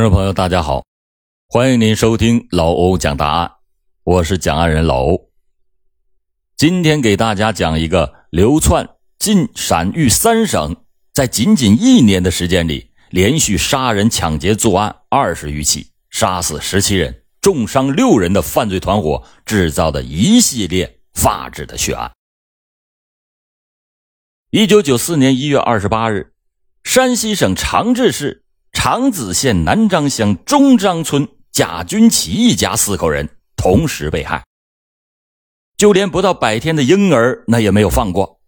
观众朋友，大家好，欢迎您收听老欧讲答案，我是讲案人老欧。今天给大家讲一个流窜晋陕豫三省，在仅仅一年的时间里，连续杀人抢劫作案二十余起，杀死十七人，重伤六人的犯罪团伙制造的一系列发指的血案。一九九四年一月二十八日，山西省长治市。长子县南张乡中张村贾军奇一家四口人同时被害，就连不到百天的婴儿那也没有放过。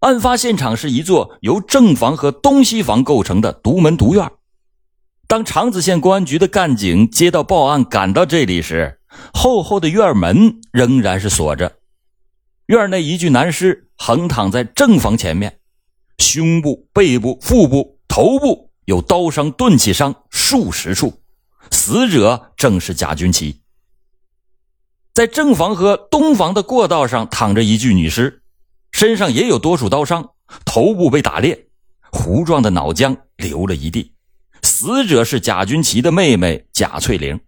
案发现场是一座由正房和东西房构成的独门独院。当长子县公安局的干警接到报案赶到这里时，厚厚的院门仍然是锁着，院内一具男尸横躺在正房前面，胸部、背部、腹部、头部。有刀伤、钝器伤数十处，死者正是贾军奇。在正房和东房的过道上躺着一具女尸，身上也有多处刀伤，头部被打裂，糊状的脑浆流了一地。死者是贾军奇的妹妹贾翠玲。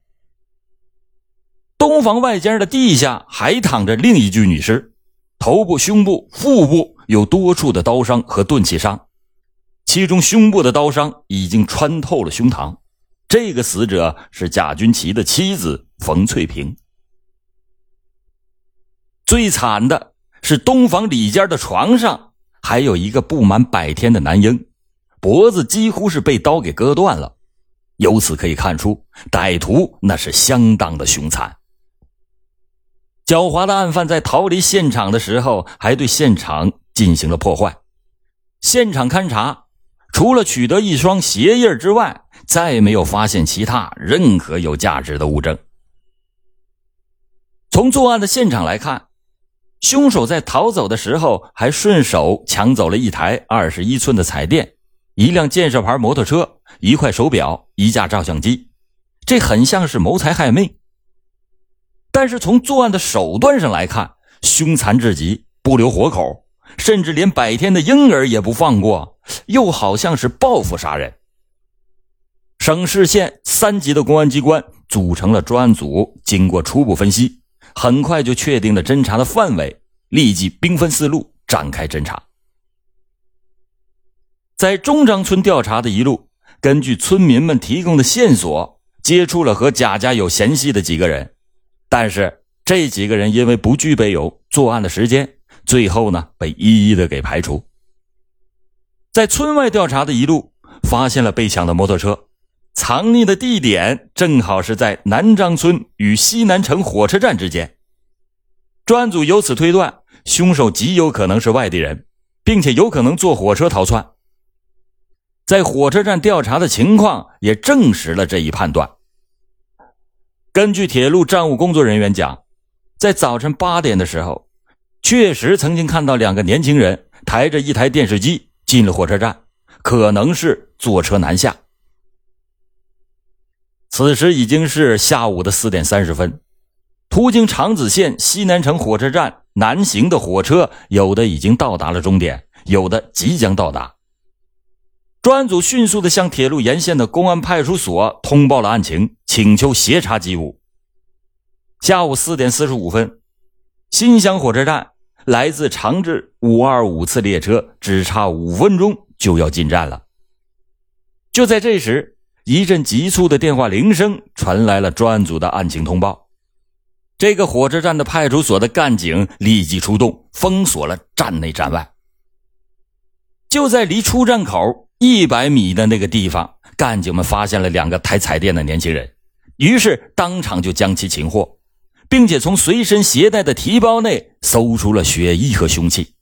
东房外间的地下还躺着另一具女尸，头部、胸部、腹部有多处的刀伤和钝器伤。其中胸部的刀伤已经穿透了胸膛，这个死者是贾军奇的妻子冯翠萍。最惨的是东房里间的床上还有一个不满百天的男婴，脖子几乎是被刀给割断了。由此可以看出，歹徒那是相当的凶残。狡猾的案犯在逃离现场的时候，还对现场进行了破坏。现场勘查。除了取得一双鞋印之外，再没有发现其他任何有价值的物证。从作案的现场来看，凶手在逃走的时候还顺手抢走了一台二十一寸的彩电、一辆建设牌摩托车、一块手表、一架照相机，这很像是谋财害命。但是从作案的手段上来看，凶残至极，不留活口，甚至连百天的婴儿也不放过。又好像是报复杀人。省市县三级的公安机关组成了专案组，经过初步分析，很快就确定了侦查的范围，立即兵分四路展开侦查。在中张村调查的一路，根据村民们提供的线索，接触了和贾家有嫌隙的几个人，但是这几个人因为不具备有作案的时间，最后呢被一一的给排除。在村外调查的一路，发现了被抢的摩托车，藏匿的地点正好是在南张村与西南城火车站之间。专案组由此推断，凶手极有可能是外地人，并且有可能坐火车逃窜。在火车站调查的情况也证实了这一判断。根据铁路站务工作人员讲，在早晨八点的时候，确实曾经看到两个年轻人抬着一台电视机。进了火车站，可能是坐车南下。此时已经是下午的四点三十分，途经长子县西南城火车站南行的火车，有的已经到达了终点，有的即将到达。专案组迅速的向铁路沿线的公安派出所通报了案情，请求协查缉捕。下午四点四十五分，新乡火车站。来自长治五二五次列车只差五分钟就要进站了。就在这时，一阵急促的电话铃声传来了专案组的案情通报。这个火车站的派出所的干警立即出动，封锁了站内站外。就在离出站口一百米的那个地方，干警们发现了两个抬彩电的年轻人，于是当场就将其擒获。并且从随身携带的提包内搜出了血衣和凶器。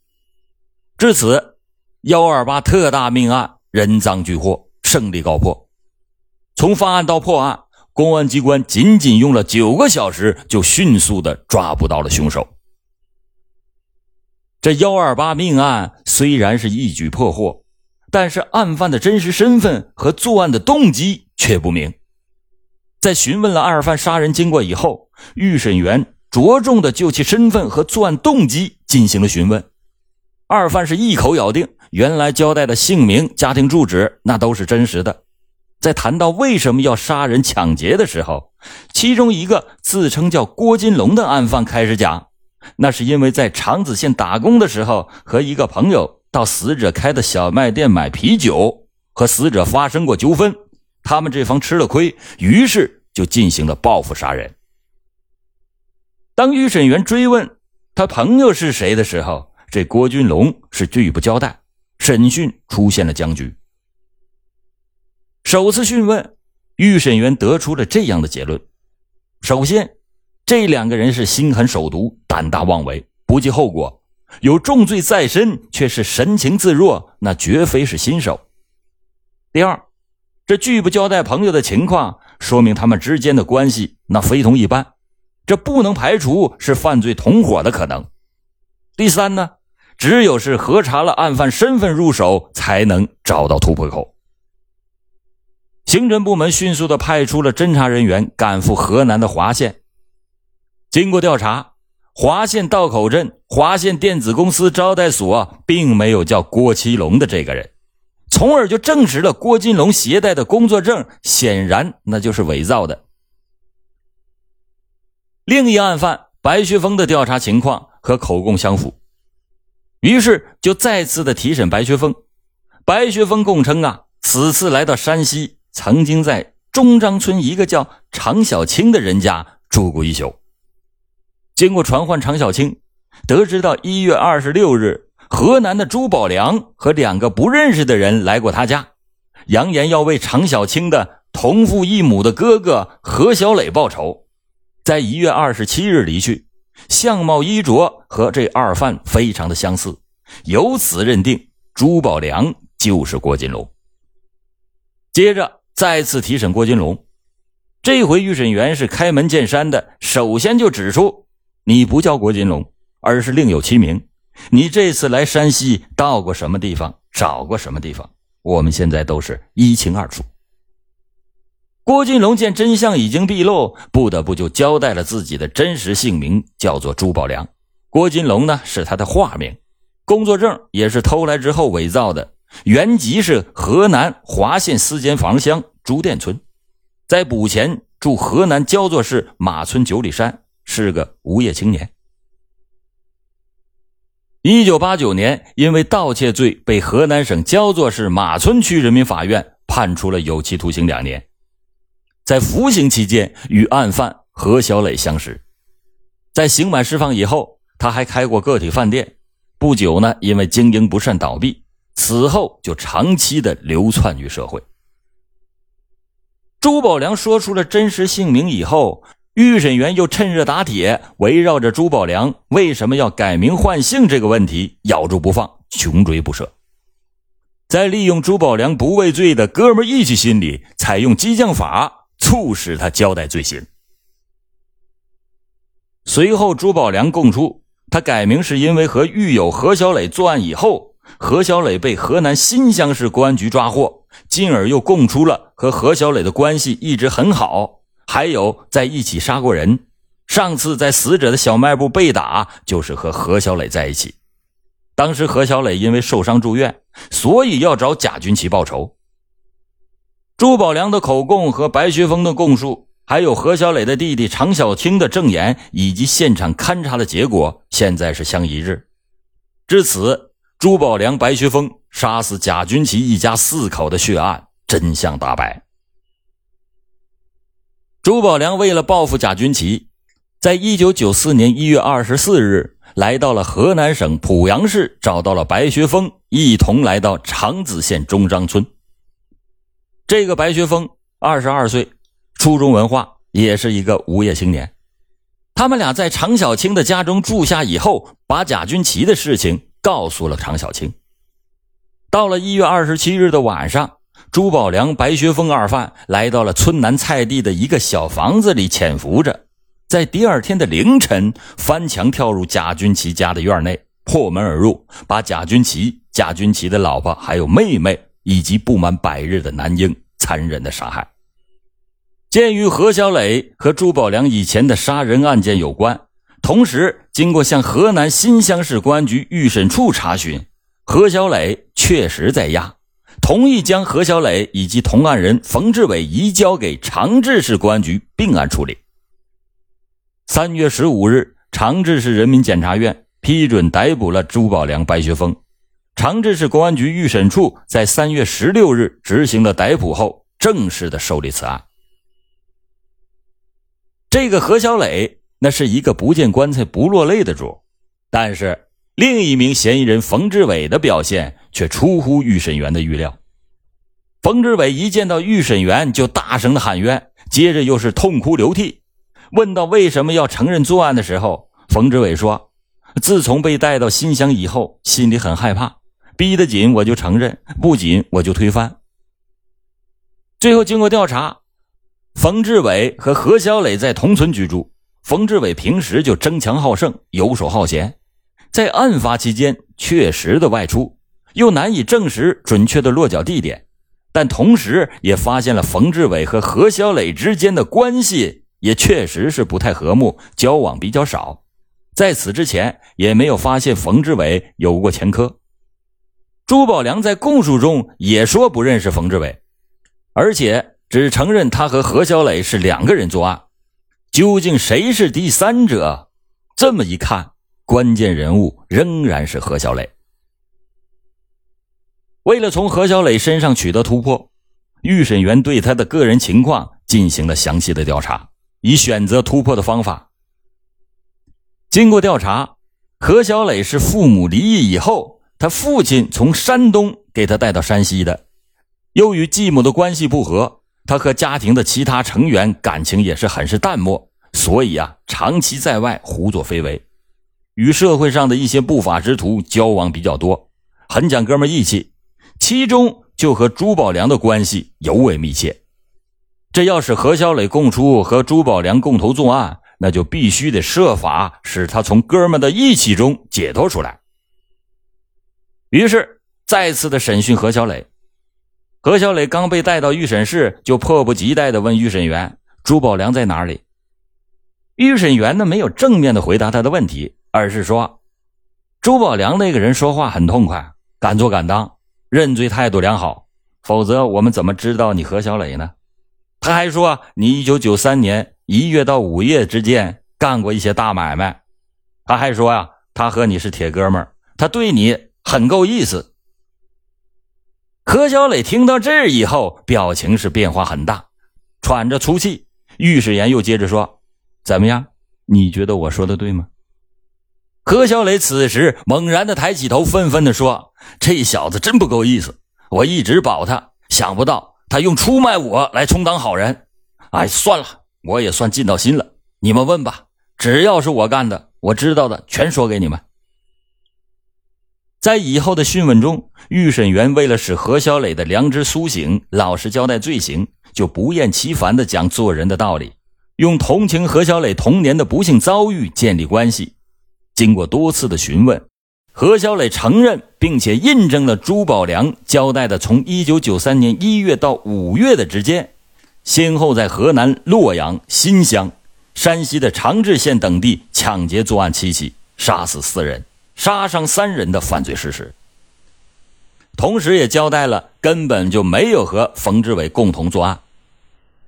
至此，幺二八特大命案人赃俱获，胜利告破。从发案到破案，公安机关仅仅用了九个小时，就迅速的抓捕到了凶手。这幺二八命案虽然是一举破获，但是案犯的真实身份和作案的动机却不明。在询问了二犯杀人经过以后，预审员着重的就其身份和作案动机进行了询问。二犯是一口咬定，原来交代的姓名、家庭住址那都是真实的，在谈到为什么要杀人抢劫的时候，其中一个自称叫郭金龙的案犯开始讲，那是因为在长子县打工的时候，和一个朋友到死者开的小卖店买啤酒，和死者发生过纠纷，他们这方吃了亏，于是就进行了报复杀人。当预审员追问他朋友是谁的时候，这郭军龙是拒不交代，审讯出现了僵局。首次讯问，预审员得出了这样的结论：首先，这两个人是心狠手毒、胆大妄为、不计后果，有重罪在身，却是神情自若，那绝非是新手。第二，这拒不交代朋友的情况，说明他们之间的关系那非同一般。这不能排除是犯罪同伙的可能。第三呢，只有是核查了案犯身份入手，才能找到突破口。刑侦部门迅速的派出了侦查人员赶赴河南的滑县。经过调查，滑县道口镇滑县电子公司招待所并没有叫郭其龙的这个人，从而就证实了郭金龙携带的工作证显然那就是伪造的。另一案犯白学峰的调查情况和口供相符，于是就再次的提审白学峰。白学峰供称啊，此次来到山西，曾经在中张村一个叫常小青的人家住过一宿。经过传唤常小青，得知到一月二十六日，河南的朱宝良和两个不认识的人来过他家，扬言要为常小青的同父异母的哥哥何小磊报仇。在一月二十七日离去，相貌衣着和这二犯非常的相似，由此认定朱宝良就是郭金龙。接着再次提审郭金龙，这回预审员是开门见山的，首先就指出你不叫郭金龙，而是另有其名。你这次来山西到过什么地方，找过什么地方，我们现在都是一清二楚。郭金龙见真相已经毕露，不得不就交代了自己的真实姓名，叫做朱宝良。郭金龙呢是他的化名，工作证也是偷来之后伪造的，原籍是河南滑县司间房乡朱店村，在捕前住河南焦作市马村九里山，是个无业青年。一九八九年，因为盗窃罪被河南省焦作市马村区人民法院判处了有期徒刑两年。在服刑期间，与案犯何小磊相识。在刑满释放以后，他还开过个体饭店。不久呢，因为经营不善倒闭，此后就长期的流窜于社会。朱宝良说出了真实姓名以后，预审员又趁热打铁，围绕着朱宝良为什么要改名换姓这个问题咬住不放，穷追不舍。在利用朱宝良不畏罪的哥们义气心理，采用激将法。促使他交代罪行。随后，朱宝良供出，他改名是因为和狱友何小磊作案以后，何小磊被河南新乡市公安局抓获，进而又供出了和何小磊的关系一直很好，还有在一起杀过人。上次在死者的小卖部被打，就是和何小磊在一起。当时何小磊因为受伤住院，所以要找贾军奇报仇。朱宝良的口供和白学峰的供述，还有何小磊的弟弟常小青的证言，以及现场勘查的结果，现在是相一致。至此，朱宝良、白学峰杀死贾军奇一家四口的血案真相大白。朱宝良为了报复贾军奇，在一九九四年一月二十四日，来到了河南省濮阳市，找到了白学峰，一同来到长子县中张村。这个白学峰二十二岁，初中文化，也是一个无业青年。他们俩在常小青的家中住下以后，把贾军奇的事情告诉了常小青。到了一月二十七日的晚上，朱宝良、白学峰二犯来到了村南菜地的一个小房子里潜伏着，在第二天的凌晨翻墙跳入贾军奇家的院内，破门而入，把贾军奇、贾军奇的老婆还有妹妹以及不满百日的男婴。残忍的杀害。鉴于何小磊和朱宝良以前的杀人案件有关，同时经过向河南新乡市公安局预审处查询，何小磊确实在押，同意将何小磊以及同案人冯志伟移交给长治市公安局并案处理。三月十五日，长治市人民检察院批准逮捕了朱宝良、白学峰。长治市公安局预审处在三月十六日执行了逮捕后，正式的受理此案。这个何小磊，那是一个不见棺材不落泪的主，但是另一名嫌疑人冯志伟的表现却出乎预审员的预料。冯志伟一见到预审员就大声的喊冤，接着又是痛哭流涕。问到为什么要承认作案的时候，冯志伟说：“自从被带到新乡以后，心里很害怕。”逼得紧，我就承认；不紧，我就推翻。最后经过调查，冯志伟和何小磊在同村居住。冯志伟平时就争强好胜、游手好闲，在案发期间确实的外出，又难以证实准确的落脚地点，但同时也发现了冯志伟和何小磊之间的关系也确实是不太和睦，交往比较少。在此之前，也没有发现冯志伟有过前科。朱宝良在供述中也说不认识冯志伟，而且只承认他和何小磊是两个人作案。究竟谁是第三者？这么一看，关键人物仍然是何小磊。为了从何小磊身上取得突破，预审员对他的个人情况进行了详细的调查，以选择突破的方法。经过调查，何小磊是父母离异以后。他父亲从山东给他带到山西的，由于继母的关系不和，他和家庭的其他成员感情也是很是淡漠，所以啊，长期在外胡作非为，与社会上的一些不法之徒交往比较多，很讲哥们义气，其中就和朱宝良的关系尤为密切。这要是何小磊供出和朱宝良共同作案，那就必须得设法使他从哥们的义气中解脱出来。于是再次的审讯何小磊，何小磊刚被带到预审室，就迫不及待的问预审员：“朱宝良在哪里？”预审员呢没有正面的回答他的问题，而是说：“朱宝良那个人说话很痛快，敢做敢当，认罪态度良好，否则我们怎么知道你何小磊呢？”他还说：“你一九九三年一月到五月之间干过一些大买卖。”他还说呀：“他和你是铁哥们儿，他对你。”很够意思。何小磊听到这儿以后，表情是变化很大，喘着粗气。御史言又接着说：“怎么样？你觉得我说的对吗？”何小磊此时猛然的抬起头，愤愤的说：“这小子真不够意思！我一直保他，想不到他用出卖我来充当好人。哎，算了，我也算尽到心了。你们问吧，只要是我干的，我知道的全说给你们。”在以后的讯问中，预审员为了使何小磊的良知苏醒，老实交代罪行，就不厌其烦地讲做人的道理，用同情何小磊童年的不幸遭遇建立关系。经过多次的询问，何小磊承认并且印证了朱宝良交代的：从1993年1月到5月的之间，先后在河南洛阳、新乡、山西的长治县等地抢劫作案七起，杀死四人。杀伤三人的犯罪事实，同时也交代了根本就没有和冯志伟共同作案。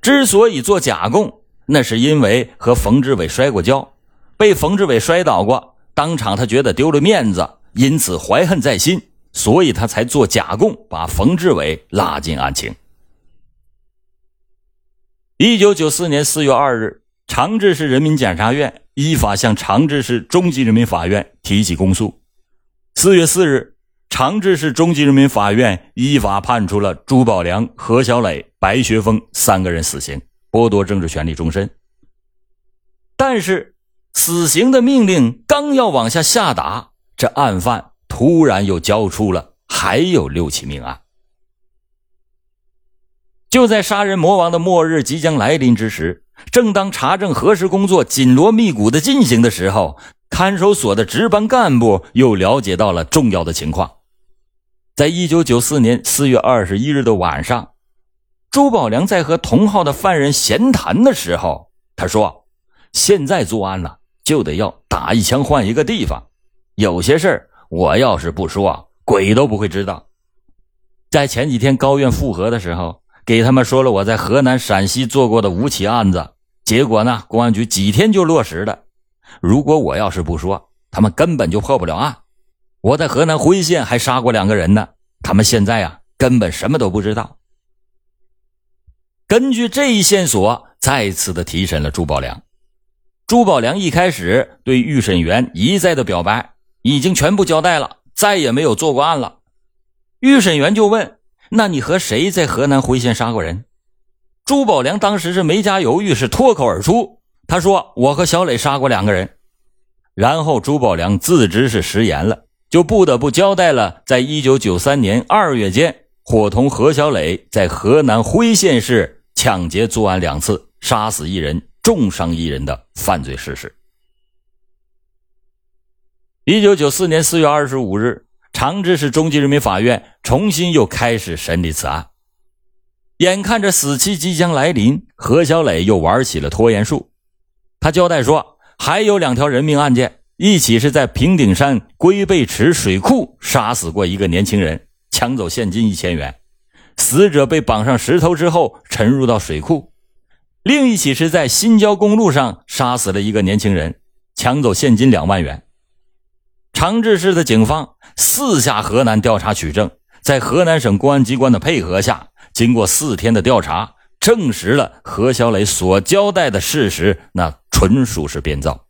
之所以做假供，那是因为和冯志伟摔过跤，被冯志伟摔倒过，当场他觉得丢了面子，因此怀恨在心，所以他才做假供，把冯志伟拉进案情。一九九四年四月二日，长治市人民检察院。依法向长治市中级人民法院提起公诉。四月四日，长治市中级人民法院依法判处了朱宝良、何小磊、白学峰三个人死刑，剥夺政治权利终身。但是，死刑的命令刚要往下下达，这案犯突然又交出了还有六起命案。就在杀人魔王的末日即将来临之时。正当查证核实工作紧锣密鼓的进行的时候，看守所的值班干部又了解到了重要的情况。在一九九四年四月二十一日的晚上，朱宝良在和同号的犯人闲谈的时候，他说：“现在作案了，就得要打一枪换一个地方。有些事儿，我要是不说，鬼都不会知道。”在前几天高院复核的时候，给他们说了我在河南、陕西做过的五起案子，结果呢，公安局几天就落实了。如果我要是不说，他们根本就破不了案。我在河南辉县还杀过两个人呢，他们现在啊，根本什么都不知道。根据这一线索，再次的提审了朱宝良。朱宝良一开始对预审员一再的表白，已经全部交代了，再也没有做过案了。预审员就问：“那你和谁在河南辉县杀过人？”朱宝良当时是没加犹豫，是脱口而出，他说：“我和小磊杀过两个人。”然后朱宝良自知是食言了，就不得不交代了，在一九九三年二月间，伙同何小磊在河南辉县市抢劫作案两次，杀死一人。重伤一人的犯罪事实。一九九四年四月二十五日，长治市中级人民法院重新又开始审理此案。眼看着死期即将来临，何小磊又玩起了拖延术。他交代说，还有两条人命案件，一起是在平顶山龟背池水库杀死过一个年轻人，抢走现金一千元，死者被绑上石头之后沉入到水库。另一起是在新郊公路上杀死了一个年轻人，抢走现金两万元。长治市的警方四下河南调查取证，在河南省公安机关的配合下，经过四天的调查，证实了何小磊所交代的事实，那纯属是编造。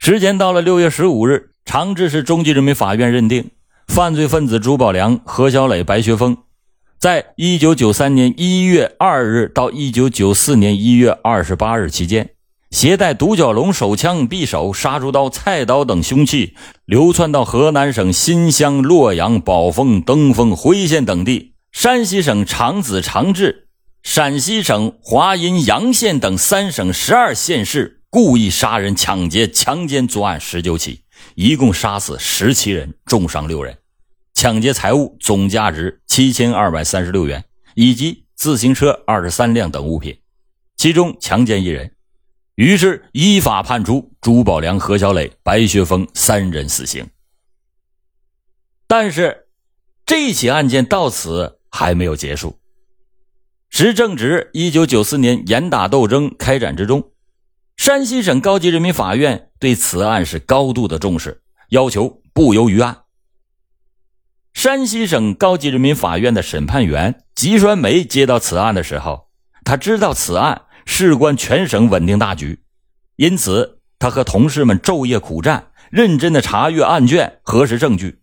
时间到了六月十五日，长治市中级人民法院认定，犯罪分子朱宝良、何小磊、白学峰。在一九九三年一月二日到一九九四年一月二十八日期间，携带独角龙手枪、匕首、杀猪刀、菜刀等凶器，流窜到河南省新乡、洛阳、宝丰、登封、辉县等地，山西省长子、长治、陕西省华阴、阳县等三省十二县市，故意杀人、抢劫、强奸作案十九起，一共杀死十七人，重伤六人。抢劫财物总价值七千二百三十六元，以及自行车二十三辆等物品，其中强奸一人，于是依法判处朱宝良、何小磊、白学峰三人死刑。但是，这起案件到此还没有结束。时正值一九九四年严打斗争开展之中，山西省高级人民法院对此案是高度的重视，要求不由于案。山西省高级人民法院的审判员吉栓梅接到此案的时候，他知道此案事关全省稳定大局，因此他和同事们昼夜苦战，认真的查阅案卷，核实证据。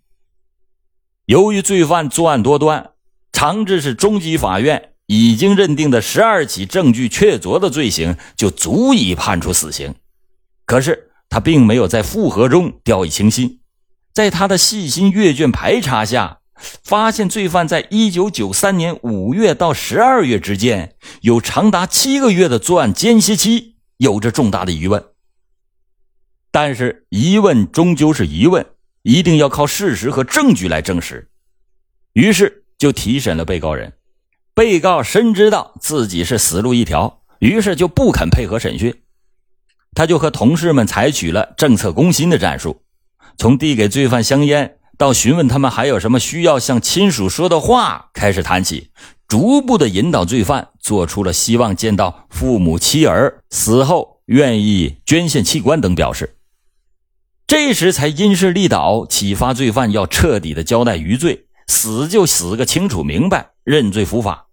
由于罪犯作案多端，长治市中级法院已经认定的十二起证据确凿的罪行就足以判处死刑，可是他并没有在复核中掉以轻心。在他的细心阅卷排查下，发现罪犯在一九九三年五月到十二月之间有长达七个月的作案间歇期，有着重大的疑问。但是疑问终究是疑问，一定要靠事实和证据来证实。于是就提审了被告人。被告深知道自己是死路一条，于是就不肯配合审讯。他就和同事们采取了政策攻心的战术。从递给罪犯香烟到询问他们还有什么需要向亲属说的话开始谈起，逐步的引导罪犯做出了希望见到父母妻儿死后愿意捐献器官等表示。这时才因势利导，启发罪犯要彻底的交代余罪，死就死个清楚明白，认罪伏法。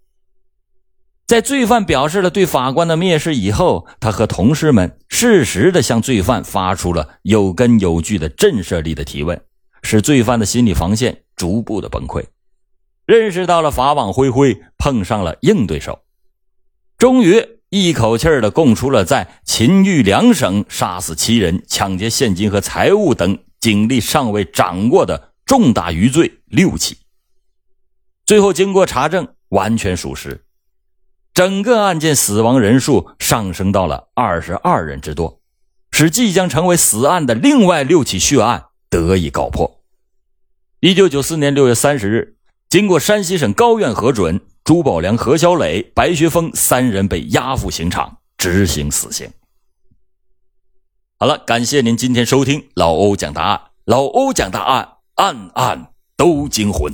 在罪犯表示了对法官的蔑视以后，他和同事们适时的向罪犯发出了有根有据的震慑力的提问，使罪犯的心理防线逐步的崩溃，认识到了法网恢恢，碰上了硬对手，终于一口气的供出了在秦豫两省杀死七人、抢劫现金和财物等警力尚未掌握的重大余罪六起。最后经过查证，完全属实。整个案件死亡人数上升到了二十二人之多，使即将成为死案的另外六起血案得以告破。一九九四年六月三十日，经过山西省高院核准，朱宝良、何小磊、白学峰三人被押赴刑场执行死刑。好了，感谢您今天收听老欧讲大案，老欧讲大案，案案都惊魂。